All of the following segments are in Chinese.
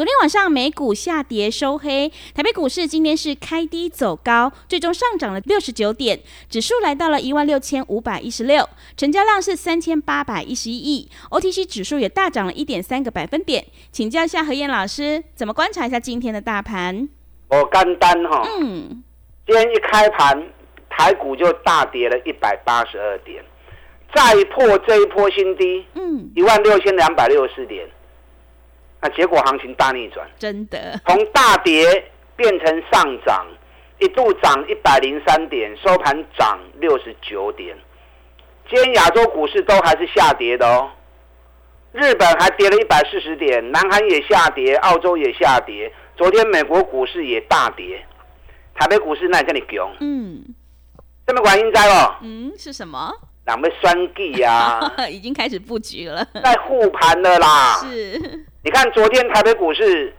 昨天晚上美股下跌收黑，台北股市今天是开低走高，最终上涨了六十九点，指数来到了一万六千五百一十六，成交量是三千八百一十一亿，OTC 指数也大涨了一点三个百分点。请教一下何燕老师，怎么观察一下今天的大盘？我干单哈，嗯，今天一开盘，台股就大跌了一百八十二点，再破这一波新低，嗯，一万六千两百六十四点。那结果行情大逆转，真的从大跌变成上涨，一度涨一百零三点，收盘涨六十九点。今天亚洲股市都还是下跌的哦，日本还跌了一百四十点，南韩也下跌，澳洲也下跌。昨天美国股市也大跌，台北股市那这里强，嗯，这么管应灾哦，嗯，是什么？两位双计呀，已经开始布局了，在护盘了啦，是。你看，昨天台北股市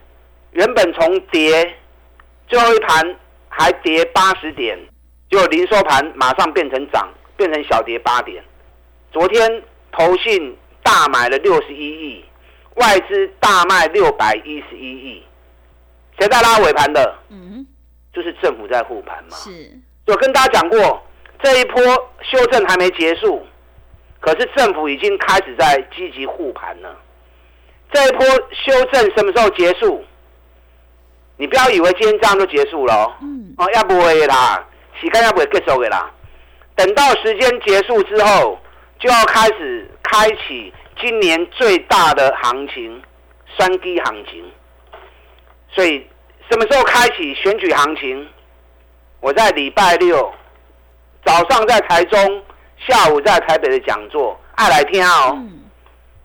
原本从跌，最后一盘还跌八十点，结果零收盘马上变成涨，变成小跌八点。昨天投信大买了六十一亿，外资大卖六百一十一亿，谁在拉尾盘的？嗯，就是政府在护盘嘛。是，我跟大家讲过，这一波修正还没结束，可是政府已经开始在积极护盘了。这一波修正什么时候结束？你不要以为今天这样就结束了，嗯，哦，要不会啦，时间要不会结束的啦。等到时间结束之后，就要开始开启今年最大的行情——三低行情。所以什么时候开启选举行情？我在礼拜六早上在台中，下午在台北的讲座，爱来听哦。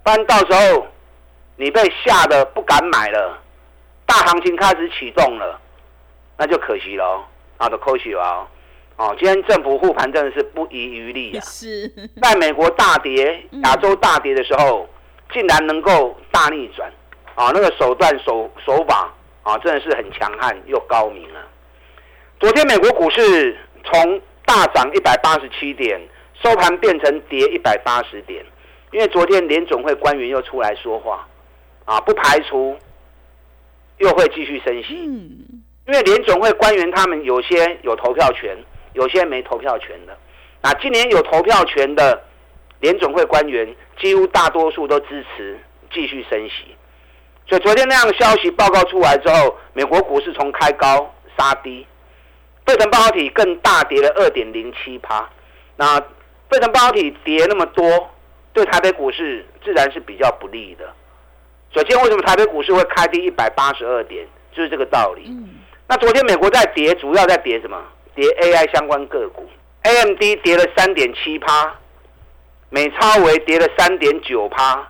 不然到时候。你被吓得不敢买了，大行情开始启动了，那就可惜了，啊，的可惜了，哦，今天政府护盘真的是不遗余力啊！是，在美国大跌、亚洲大跌的时候，竟然能够大逆转，啊，那个手段手手法啊，真的是很强悍又高明啊！昨天美国股市从大涨一百八十七点，收盘变成跌一百八十点，因为昨天联总会官员又出来说话。啊，不排除又会继续升息，因为联总会官员他们有些有投票权，有些没投票权的。啊，今年有投票权的联总会官员，几乎大多数都支持继续升息。所以昨天那样的消息报告出来之后，美国股市从开高杀低，费城半导体更大跌了二点零七趴。那费城半导体跌那么多，对台北股市自然是比较不利的。首先，为什么台北股市会开低一百八十二点？就是这个道理。那昨天美国在跌，主要在跌什么？跌 AI 相关个股，AMD 跌了三点七趴，美超维跌了三点九趴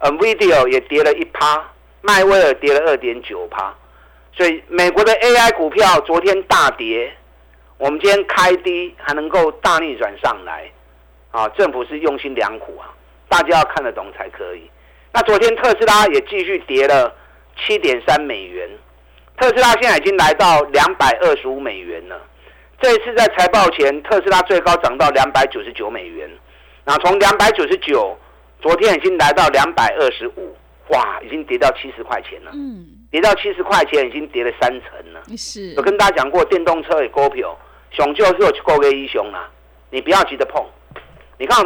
，NVIDIA 也跌了一趴，迈威尔跌了二点九趴。所以美国的 AI 股票昨天大跌，我们今天开低还能够大逆转上来，啊，政府是用心良苦啊，大家要看得懂才可以。那昨天特斯拉也继续跌了七点三美元，特斯拉现在已经来到两百二十五美元了。这一次在财报前，特斯拉最高涨到两百九十九美元，那从两百九十九，昨天已经来到两百二十五，哇，已经跌到七十块钱了。嗯，跌到七十块钱，已经跌了三成了。是，我跟大家讲过，电动车也股票，熊就是有高个英雄啦，你不要急着碰。你看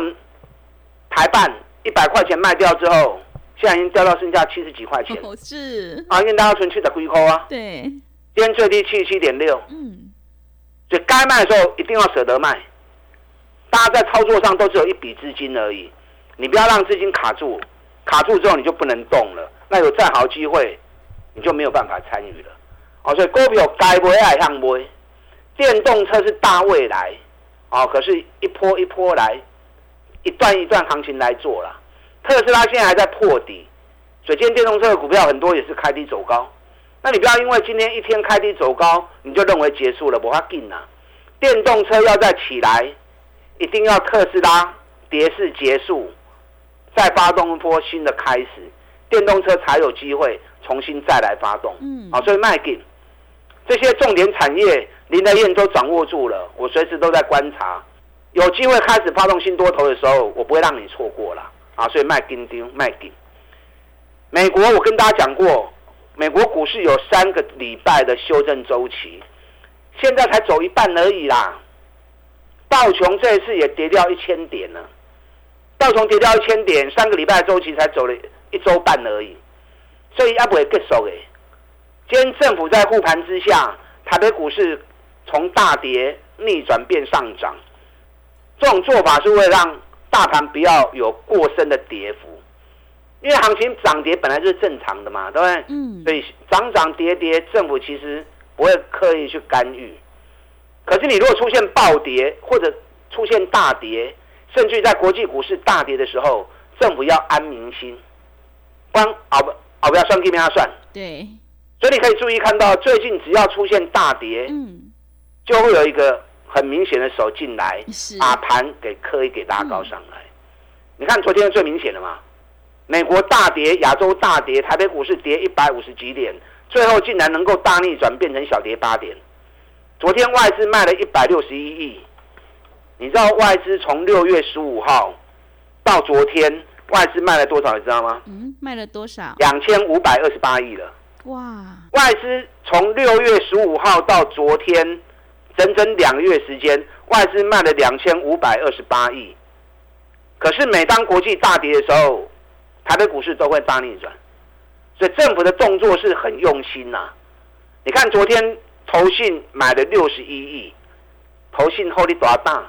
台办一百块钱卖掉之后。现在已经掉到剩下七十几块钱，是啊，因为大家存去的亏扣啊。对，今天最低七十七点六，嗯，所以该卖的时候一定要舍得卖。大家在操作上都只有一笔资金而已，你不要让资金卡住，卡住之后你就不能动了。那有再好机会，你就没有办法参与了。哦，所以股票该不爱向买，电动车是大未来，哦，可是一波一波来，一段一段行情来做了。特斯拉现在还在破底，所以今天电动车的股票很多也是开低走高。那你不要因为今天一天开低走高，你就认为结束了，不怕紧呐。电动车要再起来，一定要特斯拉跌势结束，再发动一波新的开始，电动车才有机会重新再来发动。嗯，好，所以卖给这些重点产业，林德燕都掌握住了，我随时都在观察，有机会开始发动新多头的时候，我不会让你错过了。啊，所以卖金丁卖金。美国我跟大家讲过，美国股市有三个礼拜的修正周期。现在才走一半而已啦，道琼这一次也跌掉一千点了，道琼跌掉一千点，三个礼拜周期才走了一周半而已，所以也不会结束诶。今天政府在护盘之下，台北股市从大跌逆转变上涨，这种做法是为了让大盘不要有过深的跌幅，因为行情涨跌本来就是正常的嘛，对不对？嗯。所以涨涨跌跌，政府其实。不会刻意去干预，可是你如果出现暴跌或者出现大跌，甚至在国际股市大跌的时候，政府要安民心，光熬不熬不要算给别他算。对，所以你可以注意看到，最近只要出现大跌，嗯，就会有一个很明显的手进来，把盘给刻意给拉高上来。你看昨天最明显的嘛，美国大跌，亚洲大跌，台北股市跌一百五十几点。最后竟然能够大逆转，变成小跌八点。昨天外资卖了一百六十一亿，你知道外资从六月十五号到昨天外资卖了多少？你知道吗？嗯，卖了多少？两千五百二十八亿了。哇！外资从六月十五号到昨天，整整两个月时间，外资卖了两千五百二十八亿。可是每当国际大跌的时候，台北股市都会大逆转。所以政府的动作是很用心呐。你看昨天投信买了六十一亿，投信后力多大？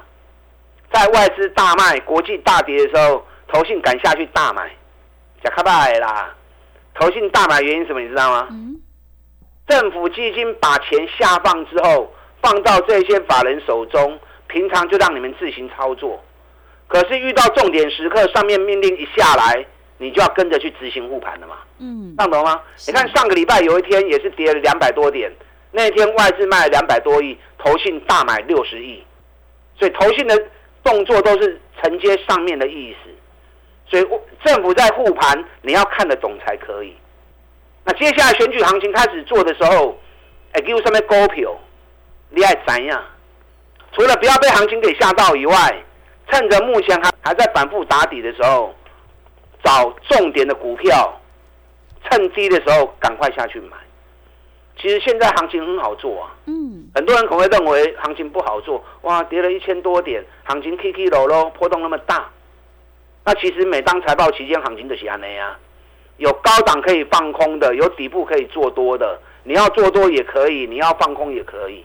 在外资大卖、国际大跌的时候，投信敢下去大买，假卡拜啦！投信大买原因什么？你知道吗？政府基金把钱下放之后，放到这些法人手中，平常就让你们自行操作。可是遇到重点时刻，上面命令一下来。你就要跟着去执行护盘了嘛，嗯，上懂吗？你看上个礼拜有一天也是跌了两百多点，那天外资卖了两百多亿，投信大买六十亿，所以投信的动作都是承接上面的意思，所以政府在护盘，你要看得懂才可以。那接下来选举行情开始做的时候，哎，给我上面股票，你爱怎样？除了不要被行情给吓到以外，趁着目前还还在反复打底的时候。找重点的股票，趁低的时候赶快下去买。其实现在行情很好做啊。嗯。很多人可能会认为行情不好做，哇，跌了一千多点，行情 K K 楼喽，波动那么大。那其实每当财报期间，行情就是安内啊，有高档可以放空的，有底部可以做多的。你要做多也可以，你要放空也可以。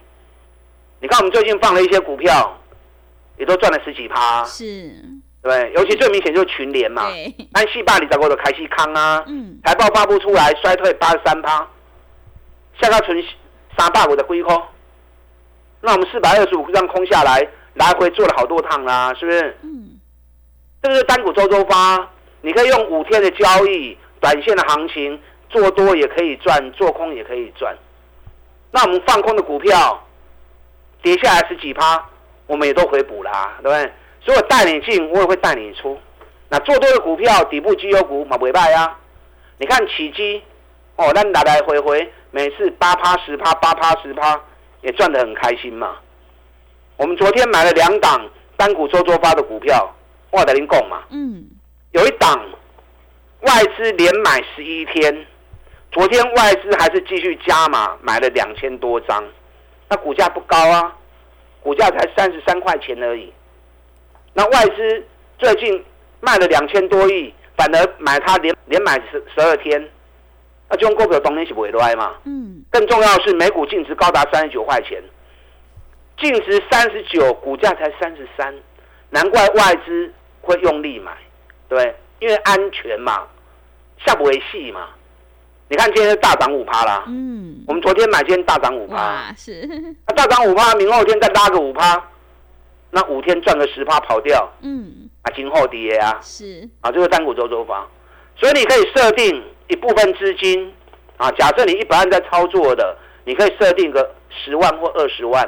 你看我们最近放了一些股票，也都赚了十几趴。是。对，尤其最明显就是群联嘛，安西霸里找过的开西康啊，嗯财报发布出来衰退八十三趴，下到存三百五的龟空，那我们四百二十五让空下来，来回做了好多趟啦，是不是？嗯，这个是单股周周发，你可以用五天的交易，短线的行情做多也可以赚，做空也可以赚。那我们放空的股票跌下来十几趴，我们也都回补啦，对不对？所以我带你进，我也会带你出。那做多的股票，底部绩优股嘛，不败啊。你看起基，哦，那来来回回，每次八趴十趴，八趴十趴，也赚得很开心嘛。我们昨天买了两档单股周周发的股票，哇，德林共嘛。嗯。有一档外资连买十一天，昨天外资还是继续加码，买了两千多张。那股价不高啊，股价才三十三块钱而已。那外资最近卖了两千多亿，反而买它连连买十十二天，那就用股票当年是不会来嘛。嗯。更重要的是，每股净值高达三十九块钱，净值三十九，股价才三十三，难怪外资会用力买，对，因为安全嘛，下不为戏嘛。你看今天大涨五趴啦。嗯。我们昨天买，今天大涨五趴。是。那大涨五趴，明后天再拉个五趴。那五天赚个十趴跑掉，嗯，啊，今后跌啊，是，啊，这个单股周周发，所以你可以设定一部分资金，啊，假设你一百万在操作的，你可以设定个十万或二十万，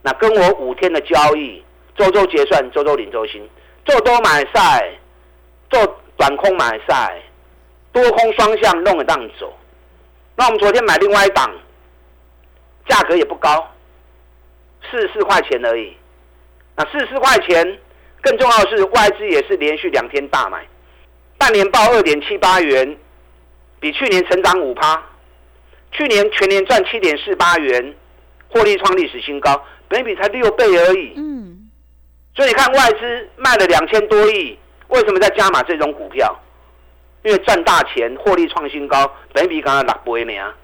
那跟我五天的交易，周周结算，周周领周薪，做多买晒，做短空买晒，多空双向弄得当走。那我们昨天买另外一档，价格也不高，四十四块钱而已。那四十四块钱，更重要的是外资也是连续两天大买，半年报二点七八元，比去年成长五趴，去年全年赚七点四八元，获利创历史新高，本比才六倍而已。嗯，所以你看外资卖了两千多亿，为什么在加码这种股票？因为赚大钱，获利创新高，本比刚刚六倍呢。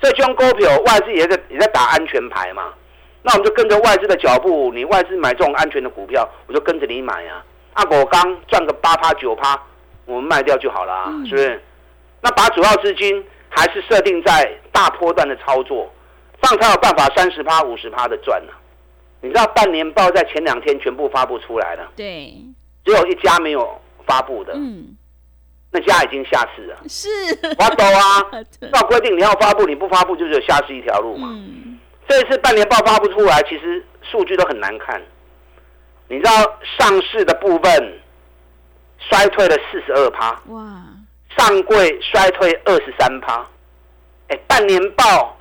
所以这种股票外资也在也在打安全牌嘛。那我们就跟着外资的脚步，你外资买这种安全的股票，我就跟着你买啊。阿果刚赚个八趴九趴，我们卖掉就好了，是不是？那把主要资金还是设定在大波段的操作，这样才有办法三十趴五十趴的赚呢。你知道半年报在前两天全部发布出来了，对，只有一家没有发布的，嗯，那家已经下市了。是，我懂啊，照规定你要发布，你不发布就只有下市一条路嘛。嗯，这一次半年报发布出来，其实数据都很难看。你知道上市的部分衰退了四十二趴，哇，上柜衰退二十三趴，哎，半年报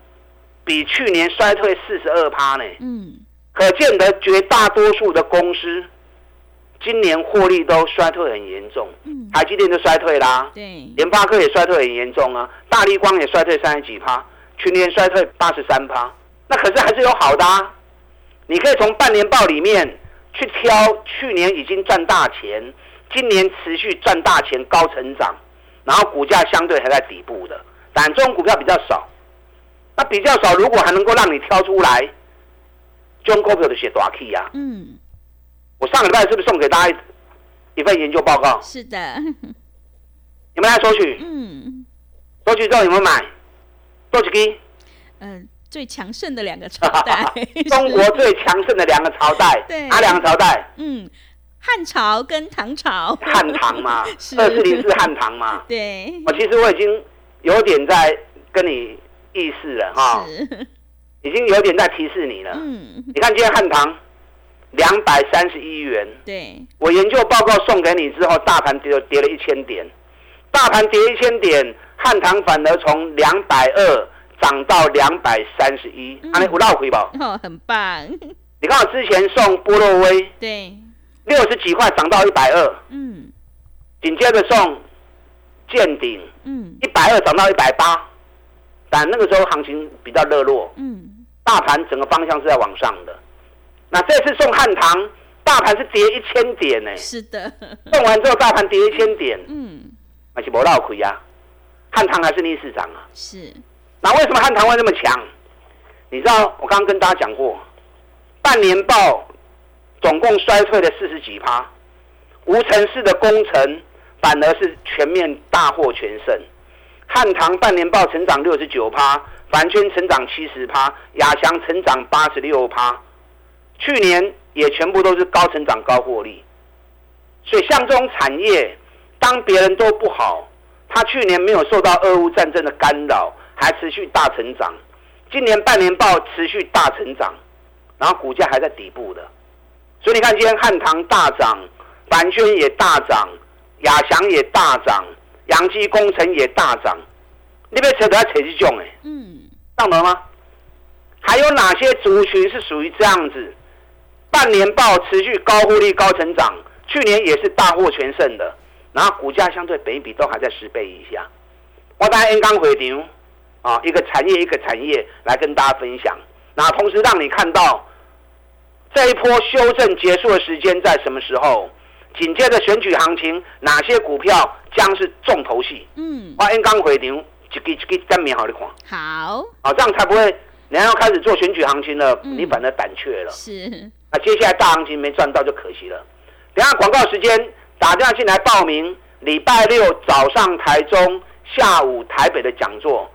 比去年衰退四十二趴呢。嗯，可见得绝大多数的公司今年获利都衰退很严重，嗯台积电就衰退啦，对，联发科也衰退很严重啊，大力光也衰退三十几趴，群联衰退八十三趴。那可是还是有好的啊，你可以从半年报里面去挑去年已经赚大钱，今年持续赚大钱高成长，然后股价相对还在底部的，但这种股票比较少。那比较少，如果还能够让你挑出来，中股票的写大 K 啊！嗯，我上个礼拜是不是送给大家一一份研究报告？是的，你们来索取，嗯，索取之后有没有买？多几支？嗯，最强盛的两个朝代，中国最强盛的两个朝代，对哪两个朝代？嗯，汉朝跟唐朝，汉唐嘛，二四零四汉唐嘛。对，我其实我已经有点在跟你意识了哈，是，已经有点在提示你了。嗯，你看今天汉唐两百三十一元，对，我研究报告送给你之后，大盘跌了跌了一千点，大盘跌一千点，汉唐反而从两百二涨到两百三十一，嗯。安尼有绕回吧？哦，很棒，你看我之前送波洛威对，六十几块涨到一百二，嗯。紧接着送见顶嗯。一百二涨到一百八，但那个时候行情比较热络，嗯，大盘整个方向是在往上的。那这次送汉唐，大盘是跌一千点呢、是的，送完之后大盘跌一千点，嗯，那是不绕亏啊。汉唐还是逆市涨啊。是，那为什么汉唐会那么强？你知道我刚刚跟大家讲过，半年报总共衰退了四十几趴，无城市的工程反而是全面大获全胜。汉唐半年报成长六十九趴，凡轩成长七十趴，亚翔成长八十六趴，去年也全部都是高成长高获利。所以像这种产业，当别人都不好，它去年没有受到俄乌战争的干扰，还持续大成长。今年半年报持续大成长，然后股价还在底部的。所以你看，今天汉唐大涨，凡轩也大涨，亚翔也大涨，阳基工程也大涨。你别扯得扯这种哎，嗯，上得吗？还有哪些族群是属于这样子？半年报持续高获利、高成长，去年也是大获全胜的，然后股价相对本益比都还在十倍以下。我大 N 刚回流啊，一个产业一个产业来跟大家分享，那同时让你看到这一波修正结束的时间在什么时候？紧接着选举行情，哪些股票将是重头戏？嗯，我 N 刚回场，一个一个证明好你看。好，好，这样才不会，你要开始做选举行情了，你反而胆怯了。是，那接下来大行情没赚到就可惜了。等下广告时间，打电话进来报名，礼拜六早上台中，下午台北的讲座。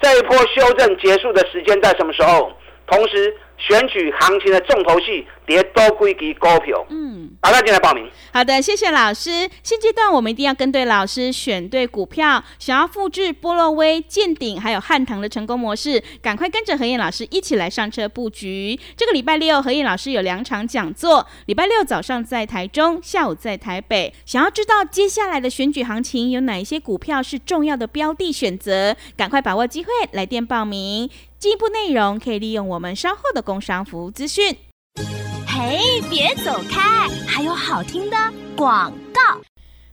这一波修正结束的时间在什么时候？同时选举行情的重头戏，别多归给股票。嗯，大家进来报名。好的，谢谢老师。现阶段我们一定要跟对老师，选对股票。想要复制波洛威、见顶还有汉唐的成功模式，赶快跟着何燕老师一起来上车布局。这个礼拜六，何燕老师有两场讲座。礼拜六早上在台中，下午在台北。想要知道接下来的选举行情有哪一些股票是重要的标的选择，赶快把握机会来电报名。进一步内容可以利用我们稍后的工商服务资讯。嘿，别走开，还有好听的广告。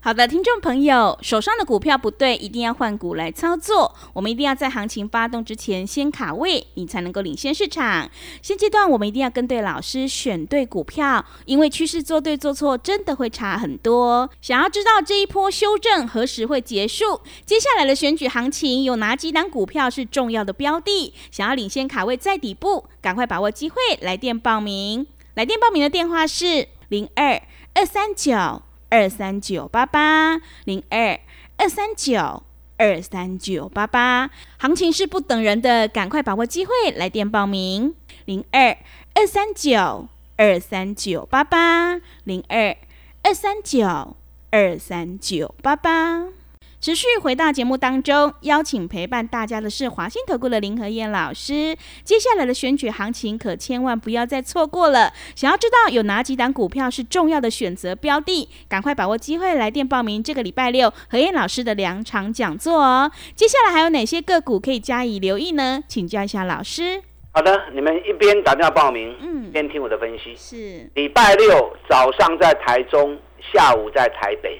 好的，听众朋友，手上的股票不对，一定要换股来操作。我们一定要在行情发动之前先卡位，你才能够领先市场。现阶段我们一定要跟对老师，选对股票，因为趋势做对做错真的会差很多。想要知道这一波修正何时会结束？接下来的选举行情有哪几档股票是重要的标的？想要领先卡位在底部，赶快把握机会，来电报名。来电报名的电话是零二二三九。二三九八八零二二三九二三九八八，行情是不等人的，赶快把握机会，来电报名零二二三九二三九八八零二二三九二三九八八。持续回到节目当中，邀请陪伴大家的是华兴投顾的林和燕老师。接下来的选举行情可千万不要再错过了。想要知道有哪几档股票是重要的选择标的，赶快把握机会来电报名这个礼拜六何燕老师的两场讲座哦。接下来还有哪些个股可以加以留意呢？请教一下老师。好的，你们一边打电话报名，嗯，一边听我的分析。是礼拜六早上在台中，下午在台北。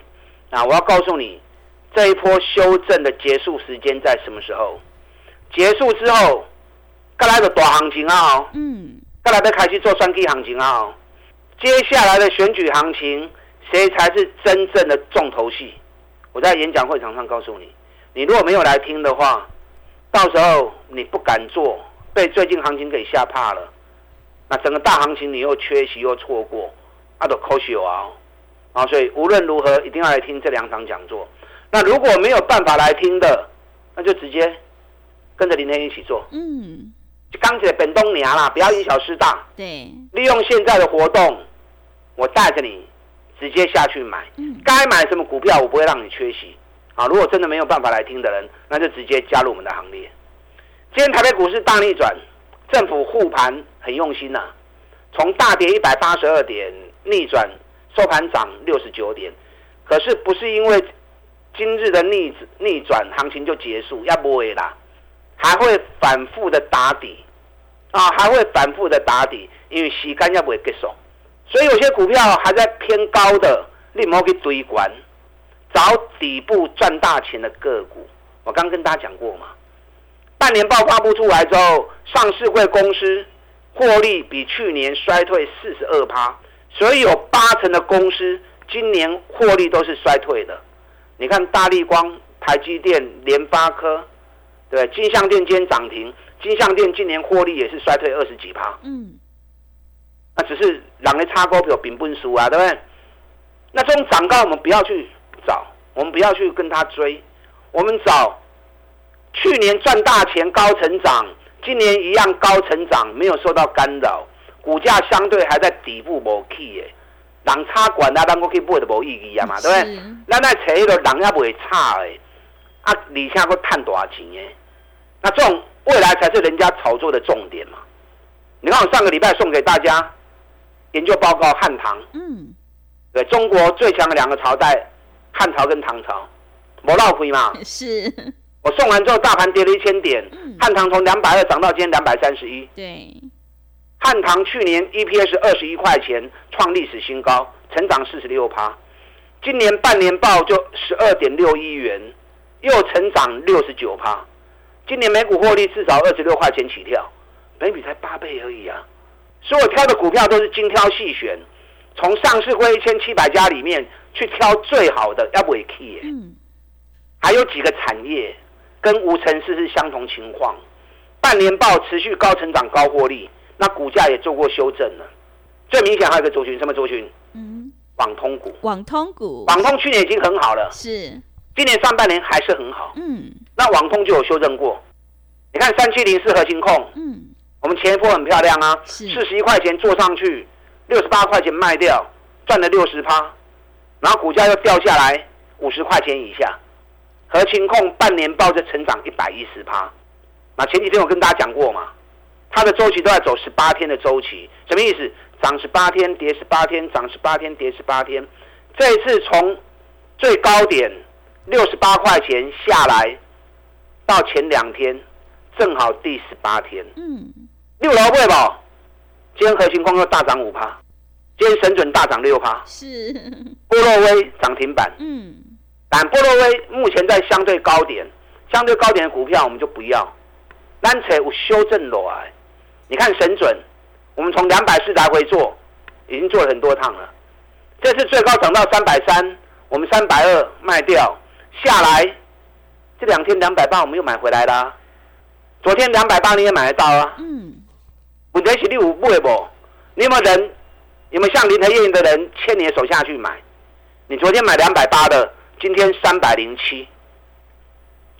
那我要告诉你。这一波修正的结束时间在什么时候？结束之后，该来的大行情啊！嗯，该来的开始做双 K 行情啊！接下来的选举行情，谁才是真正的重头戏？我在演讲会场上告诉你，你如果没有来听的话，到时候你不敢做，被最近行情给吓怕了。那整个大行情你又缺席又错过，那都可惜啊！啊，所以无论如何一定要来听这两场讲座。那如果没有办法来听的，那就直接跟着林天一起做。嗯，钢铁本东娘啦，不要因小失大。对，利用现在的活动，我带着你直接下去买。嗯，该买什么股票，我不会让你缺席。啊，如果真的没有办法来听的人，那就直接加入我们的行列。今天台北股市大逆转，政府护盘很用心呐，从大跌一百八十二点逆转收盘涨六十九点，可是不是因为。今日的逆逆转行情就结束，要不会啦，还会反复的打底，啊，还会反复的打底，因为时间要不会结束，所以有些股票还在偏高的，你莫去追关，找底部赚大钱的个股。我刚跟大家讲过嘛，半年报发布出来之后，上市会公司获利比去年衰退四十二趴，所以有八成的公司今年获利都是衰退的。你看大力光、台积电、联发科，对金相电今天涨停，金相电今年获利也是衰退二十几趴。嗯，那只是两个差股票并不输啊，对不对？那这种涨高我们不要去找，我们不要去跟他追，我们找去年赚大钱高成长，今年一样高成长，没有受到干扰，股价相对还在底部无起耶。人差管啊，咱我去买都无意义啊嘛，对不对？咱来找迄个人也不会差的，啊，而且佫赚大钱的，那这种未来才是人家炒作的重点嘛。你看我上个礼拜送给大家研究报告，汉唐，嗯，对中国最强的两个朝代，汉朝跟唐朝，无闹亏嘛。是。我送完之后，大盘跌了一千点，汉唐从两百二涨到今天两百三十一。对。汉唐去年 EPS 二十一块钱，创历史新高，成长四十六趴。今年半年报就十二点六亿元，又成长六十九趴。今年每股获利至少二十六块钱起跳，每比才八倍而已啊！所以我挑的股票都是精挑细选，从上市会一千七百家里面去挑最好的，要不也 key。嗯。还有几个产业跟无尘市是相同情况，半年报持续高成长、高获利。那股价也做过修正了，最明显还有一个族群，什么族群？嗯，网通股。网通股，网通去年已经很好了，是，今年上半年还是很好。嗯，那网通就有修正过。你看三七零四核心控，嗯，我们前一波很漂亮啊，是四十一块钱做上去，六十八块钱卖掉，赚了六十趴，然后股价又掉下来五十块钱以下，合情控半年报就成长一百一十趴。那前几天我跟大家讲过嘛，它的周期都在走十八天的周期，什么意思？涨十八天，跌十八天，涨十八天，跌十八天。这一次从最高点六十八块钱下来，到前两天正好第十八天，嗯，六楼会吧？今天核心光又大涨五趴，今天神准大涨六趴，是，波洛威涨停板，嗯，但波洛威目前在相对高点，相对高点的股票我们就不要，单扯有修正落来。你看神准，我们从两百四来回做，已经做了很多趟了。这次最高涨到三百三，我们三百二卖掉，下来这两天两百八我们又买回来啦。昨天两百八你也买得到啊。嗯，问题是你有买不？你有没有人？有没有像林和燕的人牵你的手下去买？你昨天买两百八的，今天三百零七，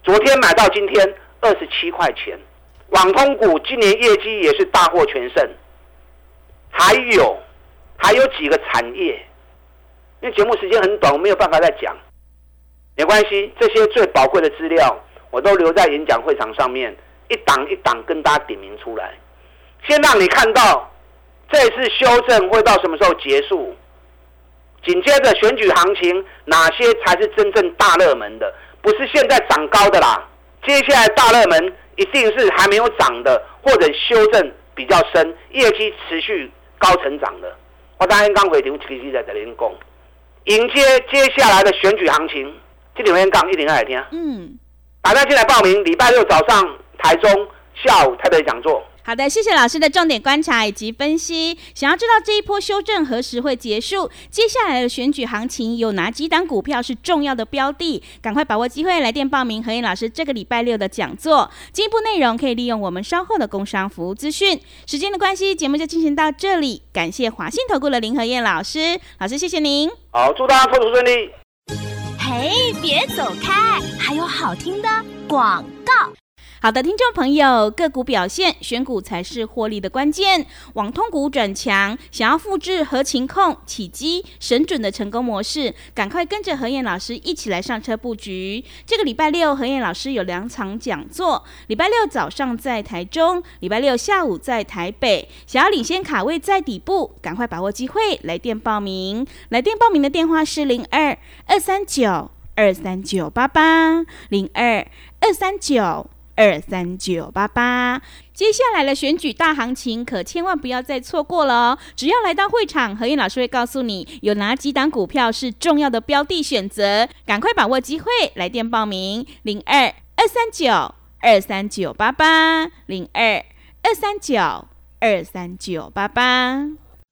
昨天买到今天二十七块钱。网通股今年业绩也是大获全胜，还有还有几个产业，因为节目时间很短，我没有办法再讲，没关系，这些最宝贵的资料我都留在演讲会场上面，一档一档跟大家点名出来，先让你看到这次修正会到什么时候结束，紧接着选举行情哪些才是真正大热门的，不是现在涨高的啦，接下来大热门。一定是还没有涨的，或者修正比较深，业绩持续高成长的。我当天刚回头其实在这边讲，迎接接下来的选举行情，这里面讲一零二来听。嗯，大家进来报名，礼拜六早上台中，下午台北讲座。好的，谢谢老师的重点观察以及分析。想要知道这一波修正何时会结束，接下来的选举行情有哪几档股票是重要的标的？赶快把握机会来电报名何燕老师这个礼拜六的讲座。进一步内容可以利用我们稍后的工商服务资讯。时间的关系，节目就进行到这里。感谢华信投顾的林何燕老师，老师谢谢您。好，祝大家投资顺利。嘿，别走开，还有好听的广告。好的，听众朋友，个股表现，选股才是获利的关键。网通股转强，想要复制合情控、起基、神准的成功模式，赶快跟着何燕老师一起来上车布局。这个礼拜六，何燕老师有两场讲座，礼拜六早上在台中，礼拜六下午在台北。想要领先卡位在底部，赶快把握机会，来电报名。来电报名的电话是零二二三九二三九八八零二二三九。二三九八八，接下来的选举大行情可千万不要再错过了哦！只要来到会场，何燕老师会告诉你有哪几档股票是重要的标的选择，赶快把握机会，来电报名零二二三九二三九八八零二二三九二三九八八。